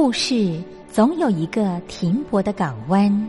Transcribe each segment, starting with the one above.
故事总有一个停泊的港湾。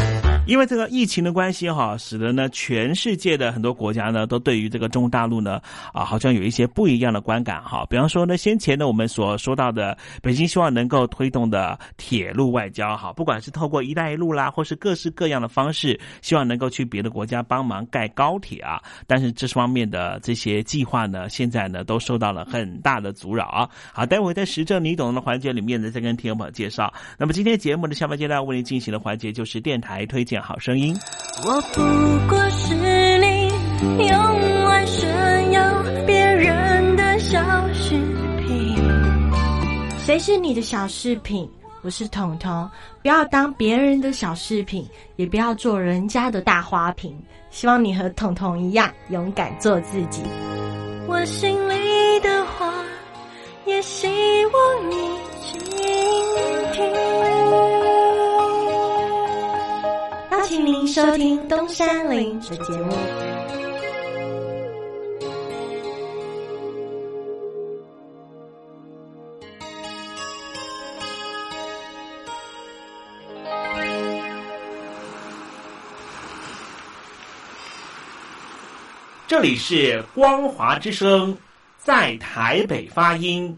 因为这个疫情的关系哈，使得呢全世界的很多国家呢都对于这个中国大陆呢啊好像有一些不一样的观感哈。比方说呢，先前呢我们所说到的北京希望能够推动的铁路外交哈，不管是透过“一带一路”啦，或是各式各样的方式，希望能够去别的国家帮忙盖高铁啊。但是这方面的这些计划呢，现在呢都受到了很大的阻扰啊。好，待会在实证你懂的环节里面呢，再跟听众朋友介绍。那么今天节目的下半阶段为您进行的环节就是电台推荐。好声音。我不过是你用来炫耀别人的小饰品。谁是你的小饰品？我是彤彤。不要当别人的小饰品，也不要做人家的大花瓶。希望你和彤彤一样，勇敢做自己。我心里的话，也希望你收听东山林的节目。这里是光华之声，在台北发音。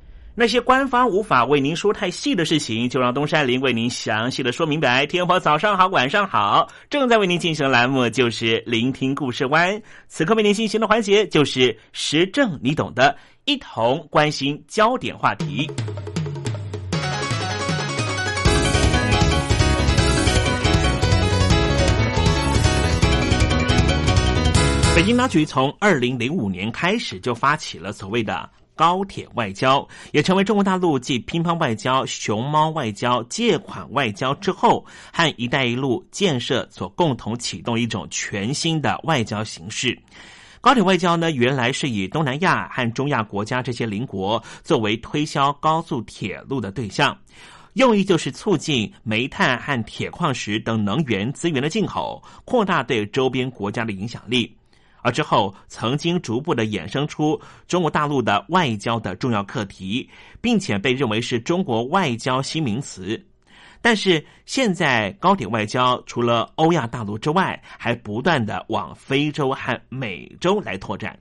那些官方无法为您说太细的事情，就让东山林为您详细的说明白。天婆早上好，晚上好，正在为您进行的栏目就是聆听故事湾。此刻为您进行的环节就是时政，你懂的，一同关心焦点话题。北京当局从二零零五年开始就发起了所谓的。高铁外交也成为中国大陆继乒乓外交、熊猫外交、借款外交之后，和“一带一路”建设所共同启动一种全新的外交形式。高铁外交呢，原来是以东南亚和中亚国家这些邻国作为推销高速铁路的对象。用意就是促进煤炭和铁矿石等能源资源的进口，扩大对周边国家的影响力。而之后曾经逐步的衍生出中国大陆的外交的重要课题，并且被认为是中国外交新名词。但是现在高铁外交除了欧亚大陆之外，还不断的往非洲和美洲来拓展。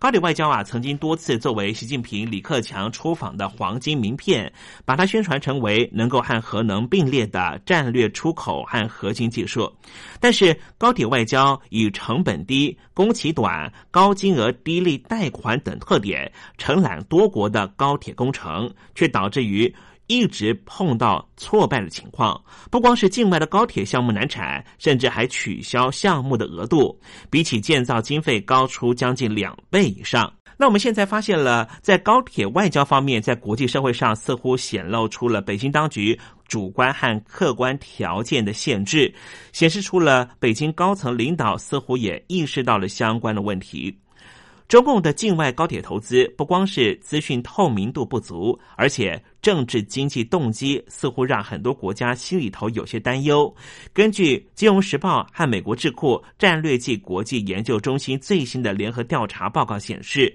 高铁外交啊，曾经多次作为习近平、李克强出访的黄金名片，把它宣传成为能够和核能并列的战略出口和核心技术。但是，高铁外交以成本低、工期短、高金额低利贷款等特点，承揽多国的高铁工程，却导致于。一直碰到挫败的情况，不光是境外的高铁项目难产，甚至还取消项目的额度，比起建造经费高出将近两倍以上。那我们现在发现了，在高铁外交方面，在国际社会上似乎显露出了北京当局主观和客观条件的限制，显示出了北京高层领导似乎也意识到了相关的问题。中共的境外高铁投资不光是资讯透明度不足，而且政治经济动机似乎让很多国家心里头有些担忧。根据《金融时报》和美国智库战略暨国际研究中心最新的联合调查报告显示，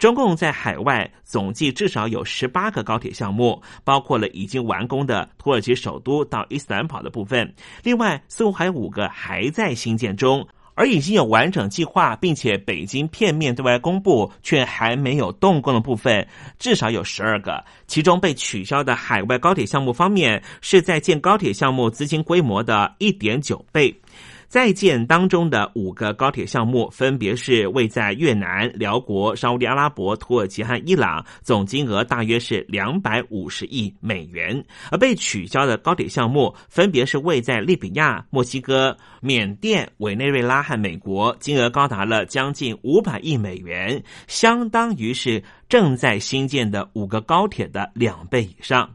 中共在海外总计至少有十八个高铁项目，包括了已经完工的土耳其首都到伊斯兰堡的部分，另外似乎还有五个还在新建中。而已经有完整计划，并且北京片面对外公布却还没有动工的部分，至少有十二个。其中被取消的海外高铁项目方面，是在建高铁项目资金规模的一点九倍。在建当中的五个高铁项目，分别是位在越南、辽国、沙地阿拉伯、土耳其和伊朗，总金额大约是两百五十亿美元；而被取消的高铁项目，分别是位在利比亚、墨西哥、缅甸、委内瑞拉和美国，金额高达了将近五百亿美元，相当于是正在新建的五个高铁的两倍以上。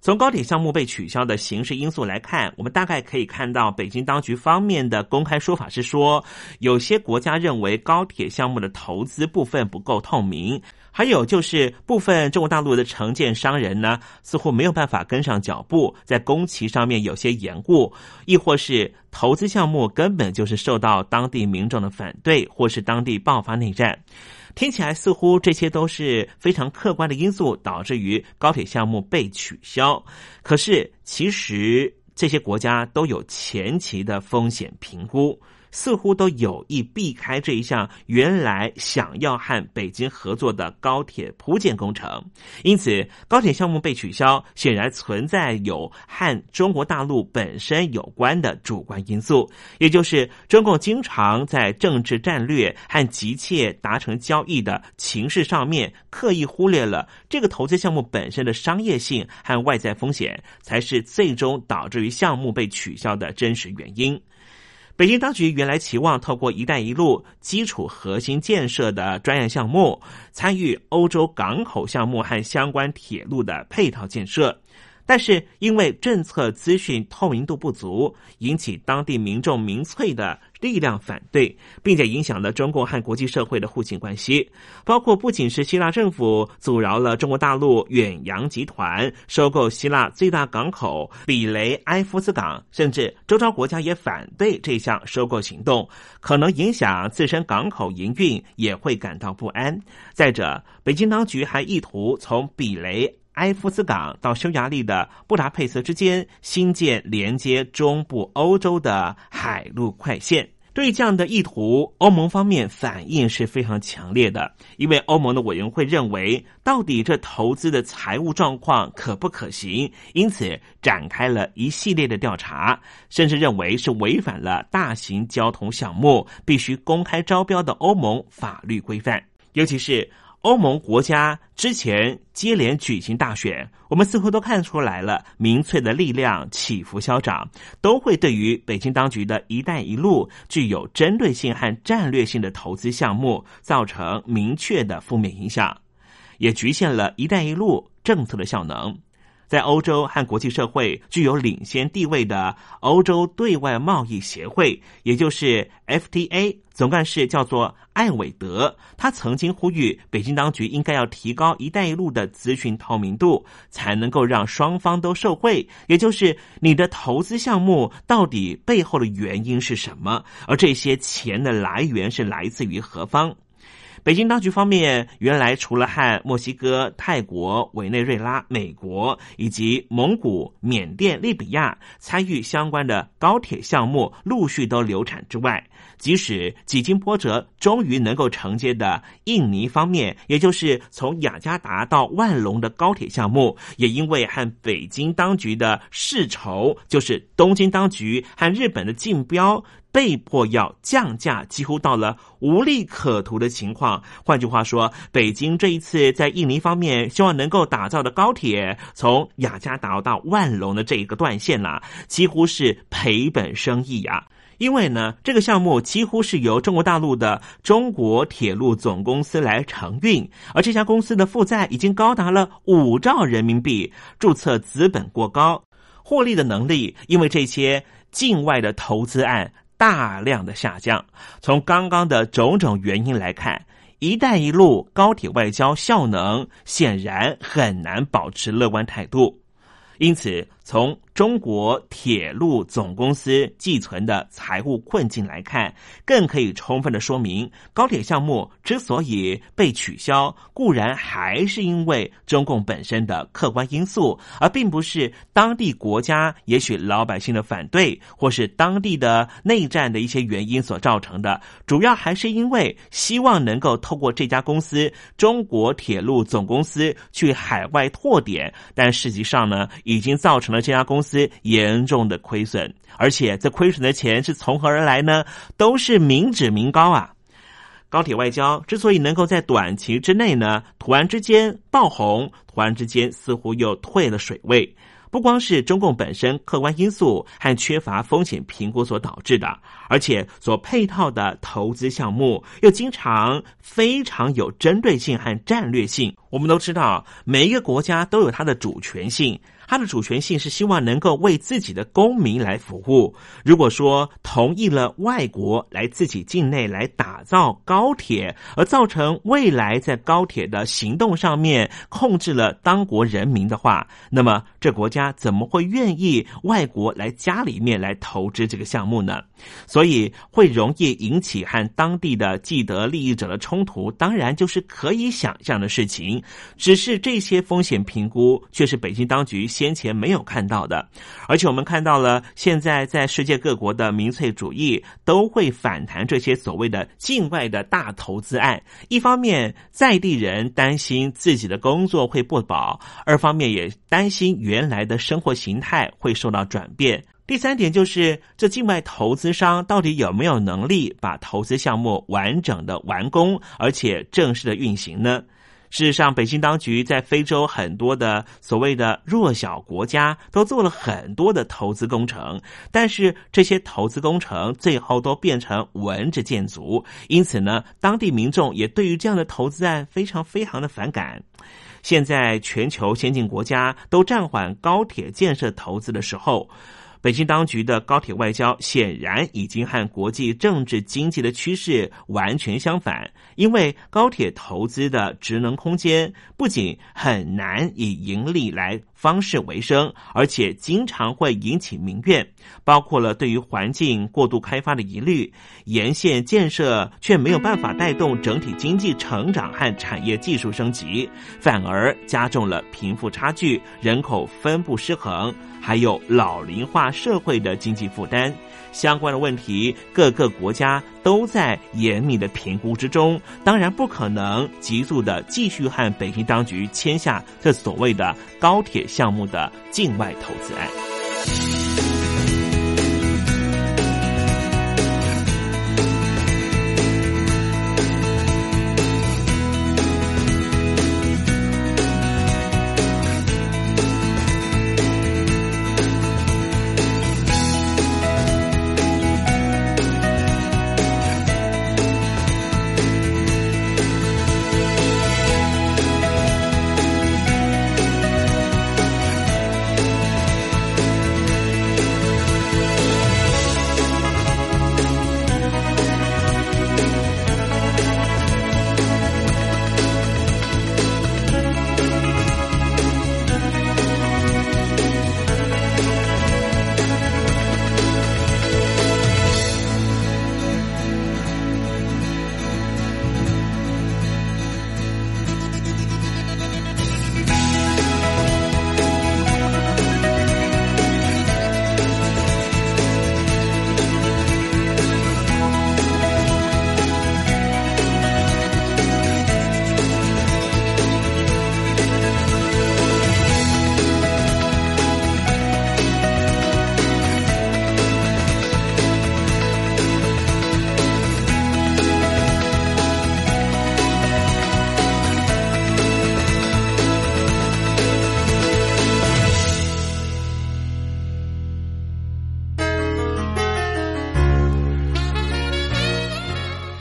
从高铁项目被取消的形式因素来看，我们大概可以看到，北京当局方面的公开说法是说，有些国家认为高铁项目的投资部分不够透明，还有就是部分中国大陆的承建商人呢，似乎没有办法跟上脚步，在工期上面有些延误，亦或是投资项目根本就是受到当地民众的反对，或是当地爆发内战。听起来似乎这些都是非常客观的因素导致于高铁项目被取消，可是其实这些国家都有前期的风险评估。似乎都有意避开这一项原来想要和北京合作的高铁铺建工程，因此高铁项目被取消，显然存在有和中国大陆本身有关的主观因素，也就是中共经常在政治战略和急切达成交易的情势上面，刻意忽略了这个投资项目本身的商业性和外在风险，才是最终导致于项目被取消的真实原因。北京当局原来期望透过“一带一路”基础核心建设的专业项目，参与欧洲港口项目和相关铁路的配套建设。但是因为政策资讯透明度不足，引起当地民众民粹的力量反对，并且影响了中共和国际社会的互信关系。包括不仅是希腊政府阻挠了中国大陆远洋集团收购希腊最大港口比雷埃夫斯港，甚至周遭国家也反对这项收购行动，可能影响自身港口营运，也会感到不安。再者，北京当局还意图从比雷。埃夫斯港到匈牙利的布达佩斯之间新建连接中部欧洲的海陆快线。对这样的意图，欧盟方面反应是非常强烈的，因为欧盟的委员会认为，到底这投资的财务状况可不可行，因此展开了一系列的调查，甚至认为是违反了大型交通项目必须公开招标的欧盟法律规范，尤其是。欧盟国家之前接连举行大选，我们似乎都看出来了，民粹的力量起伏消长，都会对于北京当局的一带一路具有针对性和战略性的投资项目造成明确的负面影响，也局限了一带一路政策的效能。在欧洲和国际社会具有领先地位的欧洲对外贸易协会，也就是 FTA 总干事叫做艾韦德，他曾经呼吁北京当局应该要提高“一带一路”的咨询透明度，才能够让双方都受惠。也就是你的投资项目到底背后的原因是什么，而这些钱的来源是来自于何方？北京当局方面，原来除了和墨西哥、泰国、委内瑞拉、美国以及蒙古、缅甸、利比亚参与相关的高铁项目陆续都流产之外，即使几经波折，终于能够承接的印尼方面，也就是从雅加达到万隆的高铁项目，也因为和北京当局的世仇，就是东京当局和日本的竞标。被迫要降价，几乎到了无利可图的情况。换句话说，北京这一次在印尼方面希望能够打造的高铁，从雅加达到万隆的这一个段线啦，几乎是赔本生意呀。因为呢，这个项目几乎是由中国大陆的中国铁路总公司来承运，而这家公司的负债已经高达了五兆人民币，注册资本过高，获利的能力因为这些境外的投资案。大量的下降，从刚刚的种种原因来看，“一带一路”高铁外交效能显然很难保持乐观态度，因此从。中国铁路总公司寄存的财务困境来看，更可以充分的说明，高铁项目之所以被取消，固然还是因为中共本身的客观因素，而并不是当地国家也许老百姓的反对，或是当地的内战的一些原因所造成的。主要还是因为希望能够透过这家公司——中国铁路总公司去海外拓点，但实际上呢，已经造成了这家公司。司严重的亏损，而且这亏损的钱是从何而来呢？都是民脂民膏啊！高铁外交之所以能够在短期之内呢，突然之间爆红，突然之间似乎又退了水位。不光是中共本身客观因素和缺乏风险评估所导致的，而且所配套的投资项目又经常非常有针对性和战略性。我们都知道，每一个国家都有它的主权性。它的主权性是希望能够为自己的公民来服务。如果说同意了外国来自己境内来打造高铁，而造成未来在高铁的行动上面控制了当国人民的话，那么这国家怎么会愿意外国来家里面来投资这个项目呢？所以会容易引起和当地的既得利益者的冲突，当然就是可以想象的事情。只是这些风险评估却是北京当局。先前没有看到的，而且我们看到了，现在在世界各国的民粹主义都会反弹这些所谓的境外的大投资案。一方面，在地人担心自己的工作会不保；二方面，也担心原来的生活形态会受到转变。第三点就是，这境外投资商到底有没有能力把投资项目完整的完工，而且正式的运行呢？事实上，北京当局在非洲很多的所谓的弱小国家都做了很多的投资工程，但是这些投资工程最后都变成文着建筑，因此呢，当地民众也对于这样的投资案非常非常的反感。现在全球先进国家都暂缓高铁建设投资的时候。北京当局的高铁外交显然已经和国际政治经济的趋势完全相反，因为高铁投资的职能空间不仅很难以盈利来。方式为生，而且经常会引起民怨，包括了对于环境过度开发的疑虑，沿线建设却没有办法带动整体经济成长和产业技术升级，反而加重了贫富差距、人口分布失衡，还有老龄化社会的经济负担。相关的问题，各个国家都在严密的评估之中。当然，不可能急速的继续和北京当局签下这所谓的高铁项目的境外投资案。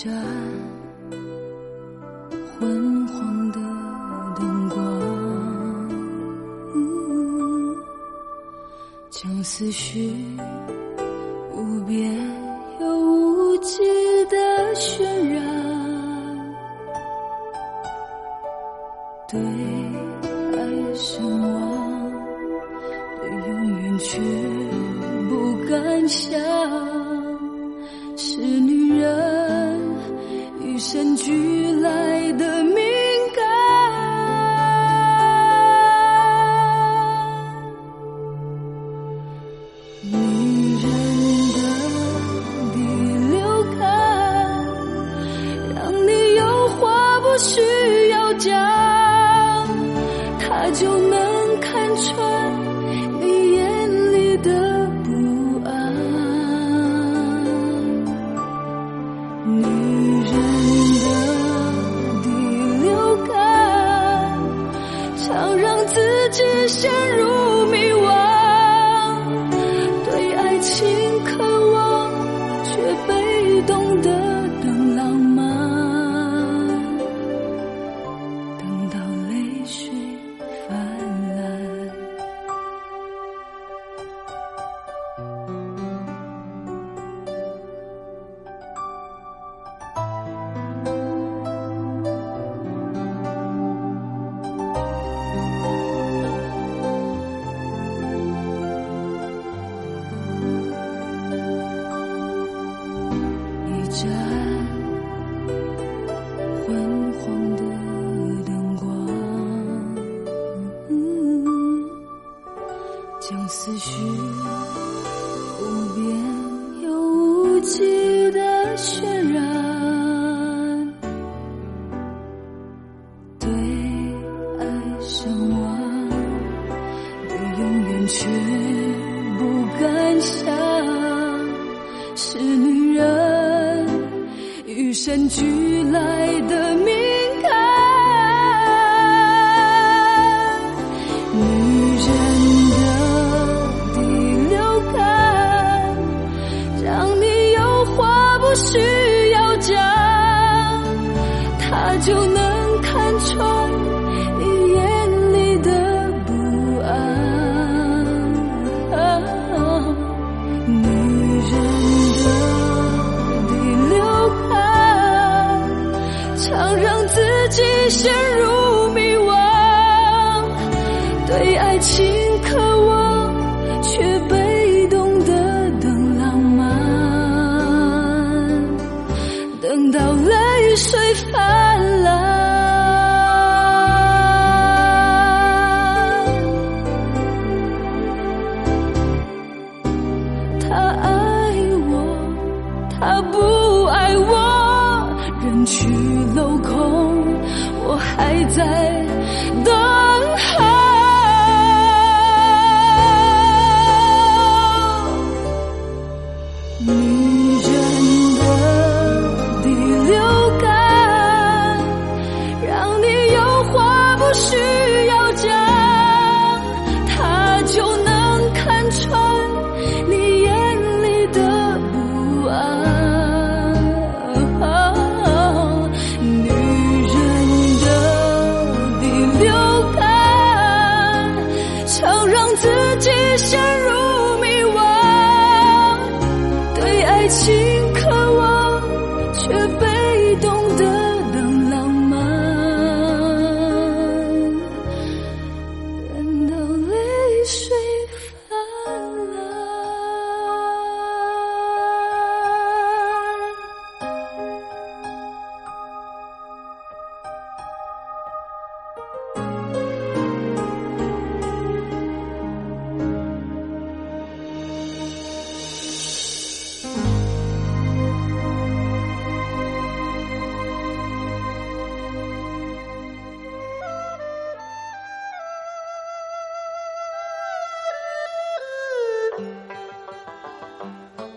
盏昏黄的灯光，将思绪。到泪水泛滥。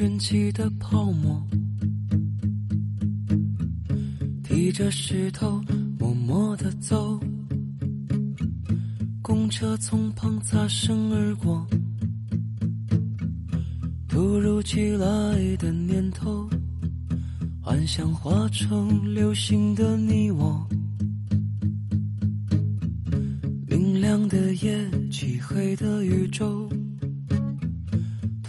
卷起的泡沫。提着石头默默地走，公车从旁擦身而过。突如其来的念头，幻想化成流星的你我。明亮的夜，漆黑的宇宙，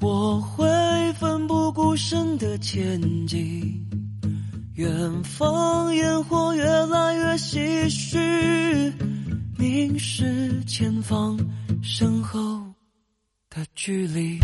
我会奋不顾身的前进。远方烟火越来越唏嘘，凝视前方身后的距离。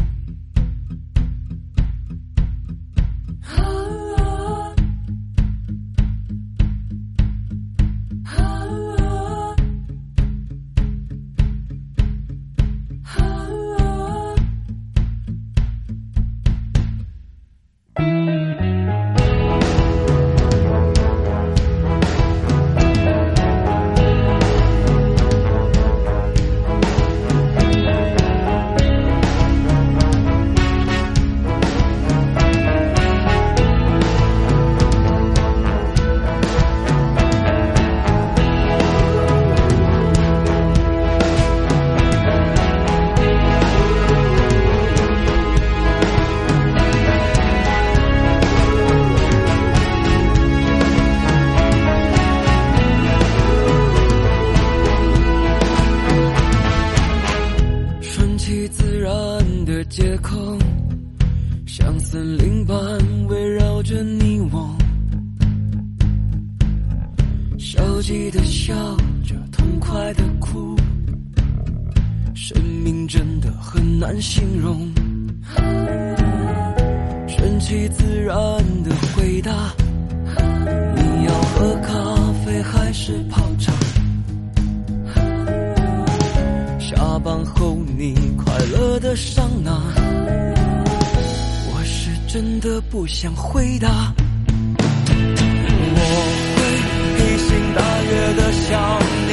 然后你快乐的上哪，我是真的不想回答。我会披星戴月的想你，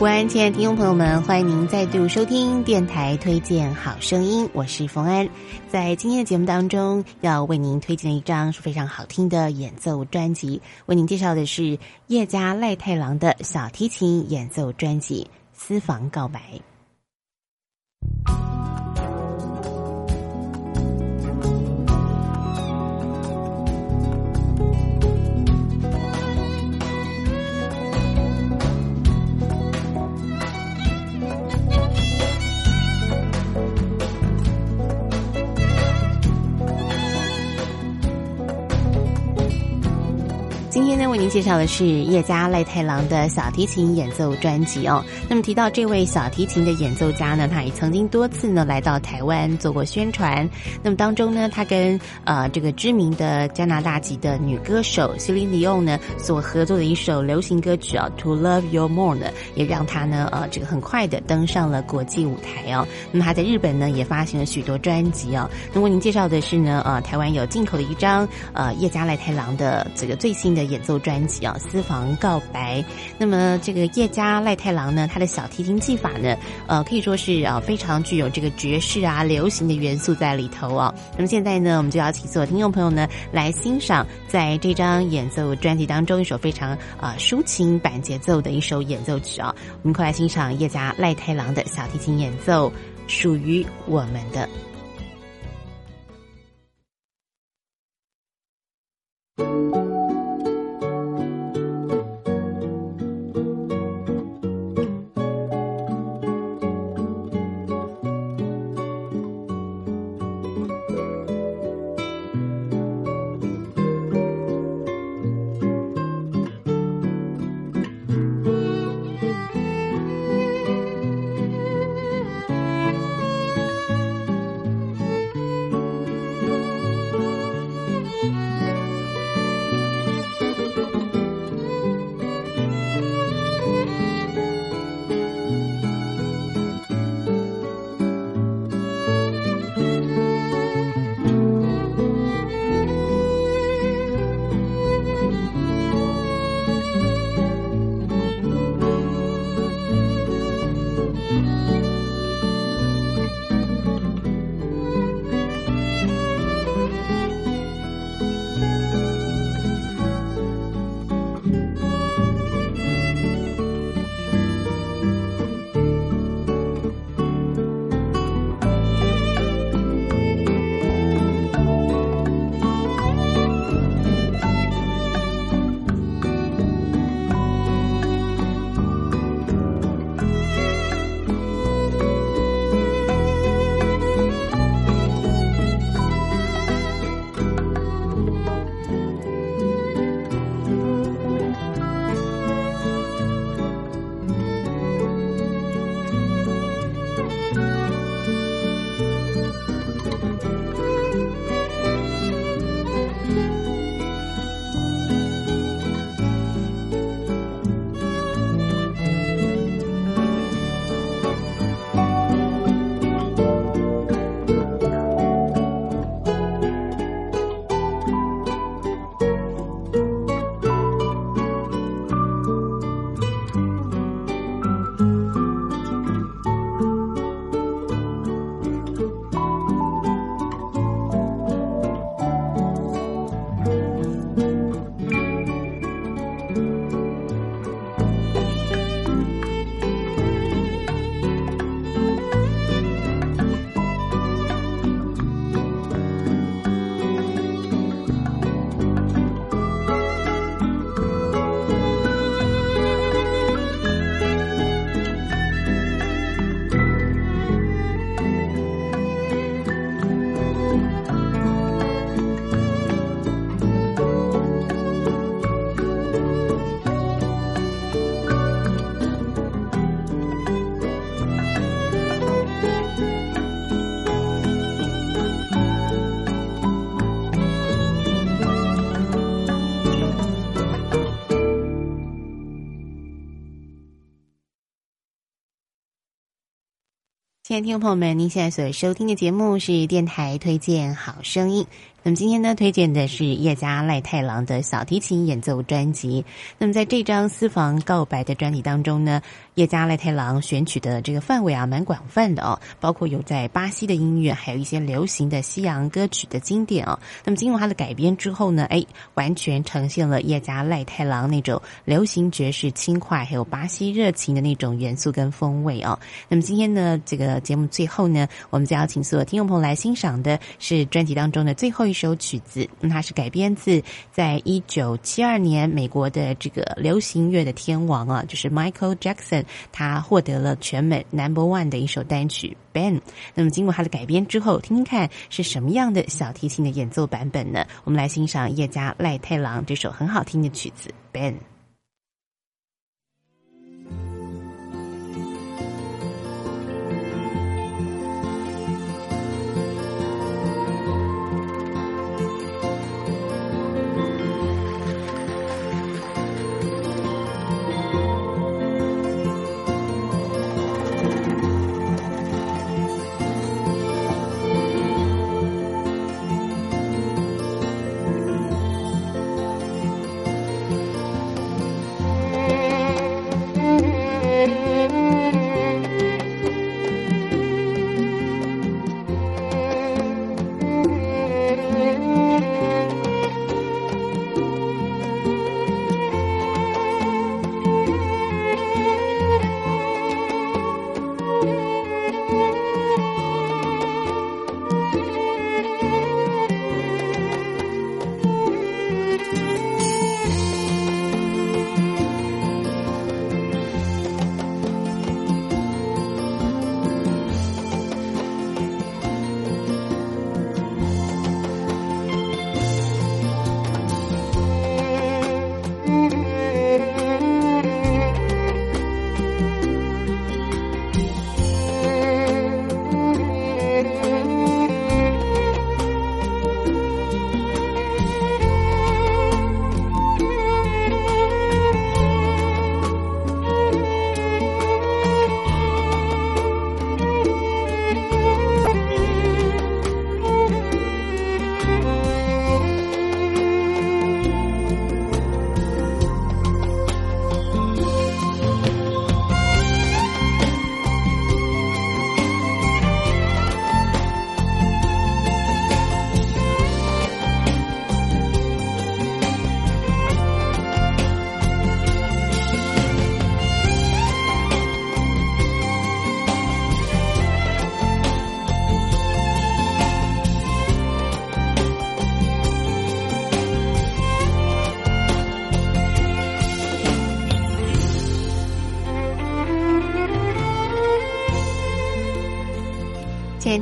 午安，亲爱的听众朋友们，欢迎您再度收听电台推荐好声音，我是冯安。在今天的节目当中，要为您推荐一张是非常好听的演奏专辑，为您介绍的是叶家赖太郎的小提琴演奏专辑《私房告白》。今天呢，为您介绍的是叶家赖太郎的小提琴演奏专辑哦。那么提到这位小提琴的演奏家呢，他也曾经多次呢来到台湾做过宣传。那么当中呢，他跟呃这个知名的加拿大籍的女歌手 Celine o n 呢所合作的一首流行歌曲啊《To Love You More》呢，也让他呢呃这个很快的登上了国际舞台哦。那么他在日本呢也发行了许多专辑哦。那为您介绍的是呢呃台湾有进口的一张呃叶家赖太郎的这个最新的。演奏专辑啊，《私房告白》。那么这个叶家赖太郎呢，他的小提琴技法呢，呃，可以说是啊非常具有这个爵士啊、流行的元素在里头啊。那么现在呢，我们就要请所有听众朋友呢来欣赏，在这张演奏专辑当中一首非常啊抒情版节奏的一首演奏曲啊。我们快来欣赏叶家赖太郎的小提琴演奏，《属于我们的》。亲爱的听众朋友们，您现在所收听的节目是电台推荐好声音。那么今天呢，推荐的是叶家赖太郎的小提琴演奏专辑。那么在这张私房告白的专辑当中呢，叶家赖太郎选取的这个范围啊，蛮广泛的哦，包括有在巴西的音乐，还有一些流行的西洋歌曲的经典哦。那么经过他的改编之后呢，哎，完全呈现了叶家赖太郎那种流行爵士轻快，还有巴西热情的那种元素跟风味哦。那么今天呢，这个节目最后呢，我们就要请所有听众朋友来欣赏的是专辑当中的最后。一首曲子，那它是改编自在一九七二年美国的这个流行乐的天王啊，就是 Michael Jackson，他获得了全美 Number One 的一首单曲《Ben》。那么经过他的改编之后，听听看是什么样的小提琴的演奏版本呢？我们来欣赏叶家赖太郎这首很好听的曲子《Ben》。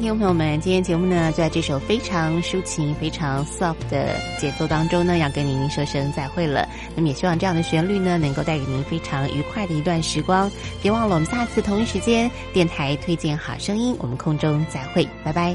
听众朋友们，今天节目呢，在这首非常抒情、非常 soft 的节奏当中呢，要跟您说声再会了。那么也希望这样的旋律呢，能够带给您非常愉快的一段时光。别忘了，我们下次同一时间，电台推荐好声音，我们空中再会，拜拜。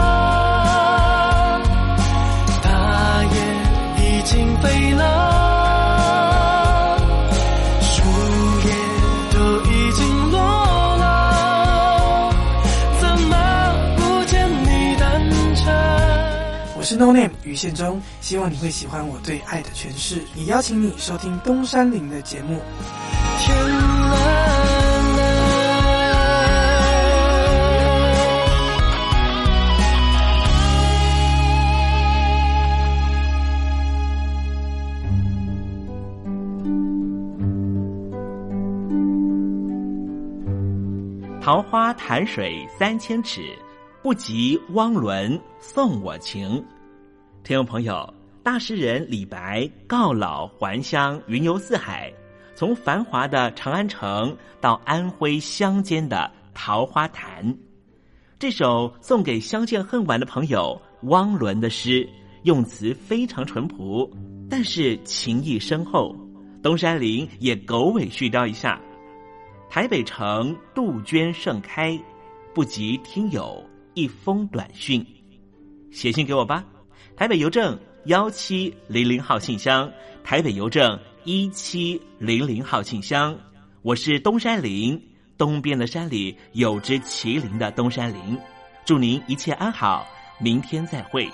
是 No Name 于宪忠，希望你会喜欢我对爱的诠释，也邀请你收听东山林的节目。桃花潭水三千尺，不及汪伦送我情。听众朋友，大诗人李白告老还乡，云游四海，从繁华的长安城到安徽乡间的桃花潭。这首送给相见恨晚的朋友汪伦的诗，用词非常淳朴，但是情意深厚。东山林也狗尾续貂一下。台北城杜鹃盛开，不及听友一封短讯，写信给我吧。台北邮政幺七零零号信箱，台北邮政一七零零号信箱。我是东山林，东边的山里有只麒麟的东山林。祝您一切安好，明天再会。